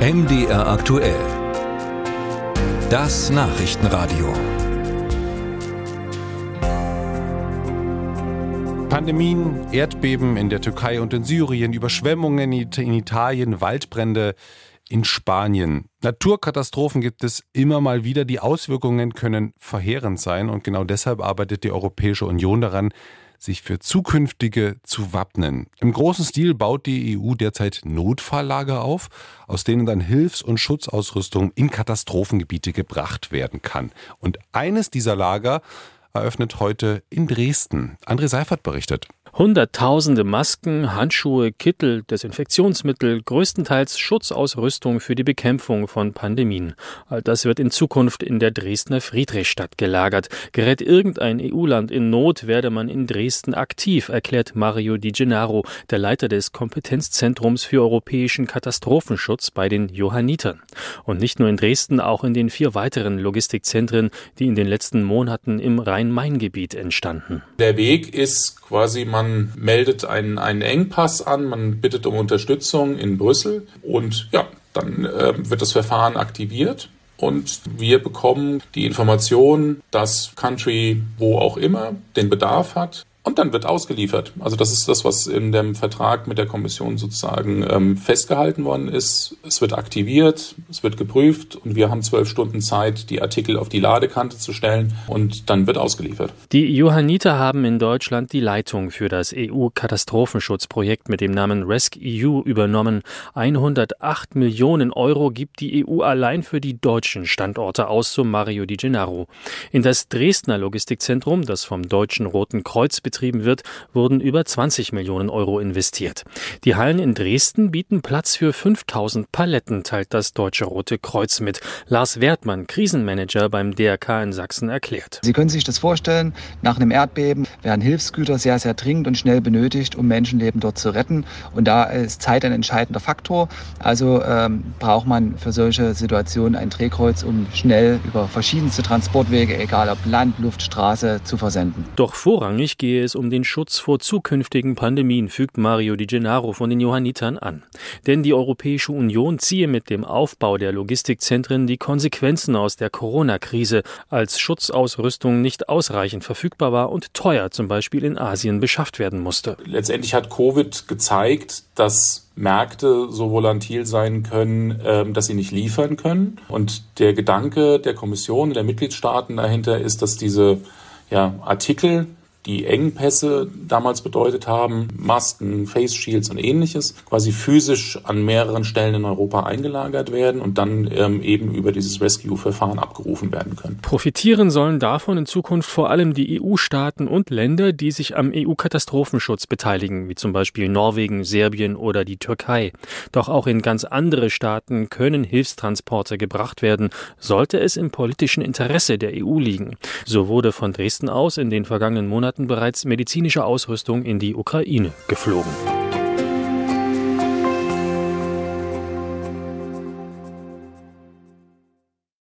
MDR aktuell. Das Nachrichtenradio. Pandemien, Erdbeben in der Türkei und in Syrien, Überschwemmungen in Italien, Waldbrände in Spanien. Naturkatastrophen gibt es immer mal wieder. Die Auswirkungen können verheerend sein und genau deshalb arbeitet die Europäische Union daran, sich für zukünftige zu wappnen. Im großen Stil baut die EU derzeit Notfalllager auf, aus denen dann Hilfs- und Schutzausrüstung in Katastrophengebiete gebracht werden kann. Und eines dieser Lager eröffnet heute in Dresden. André Seifert berichtet. Hunderttausende Masken, Handschuhe, Kittel, Desinfektionsmittel, größtenteils Schutzausrüstung für die Bekämpfung von Pandemien. All das wird in Zukunft in der Dresdner Friedrichstadt gelagert. Gerät irgendein EU-Land in Not, werde man in Dresden aktiv, erklärt Mario Di Gennaro, der Leiter des Kompetenzzentrums für europäischen Katastrophenschutz bei den Johannitern. Und nicht nur in Dresden, auch in den vier weiteren Logistikzentren, die in den letzten Monaten im Rhein-Main-Gebiet entstanden. Der Weg ist quasi man man meldet einen, einen Engpass an, man bittet um Unterstützung in Brüssel und ja, dann äh, wird das Verfahren aktiviert. Und wir bekommen die Information, dass Country, wo auch immer, den Bedarf hat, und dann wird ausgeliefert. Also das ist das, was in dem Vertrag mit der Kommission sozusagen ähm, festgehalten worden ist. Es wird aktiviert, es wird geprüft und wir haben zwölf Stunden Zeit, die Artikel auf die Ladekante zu stellen und dann wird ausgeliefert. Die Johanniter haben in Deutschland die Leitung für das EU-Katastrophenschutzprojekt mit dem Namen RESC-EU übernommen. 108 Millionen Euro gibt die EU allein für die deutschen Standorte aus, so Mario Di Gennaro. In das Dresdner Logistikzentrum, das vom Deutschen Roten Kreuz betrieben wird, wurden über 20 Millionen Euro investiert. Die Hallen in Dresden bieten Platz für 5000 Paletten, teilt das Deutsche Rote Kreuz mit. Lars Wertmann, Krisenmanager beim DRK in Sachsen, erklärt. Sie können sich das vorstellen, nach einem Erdbeben werden Hilfsgüter sehr, sehr dringend und schnell benötigt, um Menschenleben dort zu retten. Und da ist Zeit ein entscheidender Faktor. Also ähm, braucht man für solche Situationen ein Drehkreuz, um schnell über verschiedenste Transportwege, egal ob Land, Luft, Straße, zu versenden. Doch vorrangig gehe es um den Schutz vor zukünftigen Pandemien, fügt Mario Di Gennaro von den Johannitern an. Denn die Europäische Union ziehe mit dem Aufbau der Logistikzentren die Konsequenzen aus der Corona-Krise, als Schutzausrüstung nicht ausreichend verfügbar war und teuer zum Beispiel in Asien beschafft werden musste. Letztendlich hat Covid gezeigt, dass Märkte so volatil sein können, ähm, dass sie nicht liefern können. Und der Gedanke der Kommission, der Mitgliedstaaten dahinter ist, dass diese ja, Artikel, die Engpässe damals bedeutet haben, Masken, Face Shields und ähnliches, quasi physisch an mehreren Stellen in Europa eingelagert werden und dann ähm, eben über dieses Rescue-Verfahren abgerufen werden können. Profitieren sollen davon in Zukunft vor allem die EU-Staaten und Länder, die sich am EU-Katastrophenschutz beteiligen, wie zum Beispiel Norwegen, Serbien oder die Türkei. Doch auch in ganz andere Staaten können Hilfstransporte gebracht werden, sollte es im politischen Interesse der EU liegen. So wurde von Dresden aus in den vergangenen Monaten Monaten bereits medizinische Ausrüstung in die Ukraine geflogen.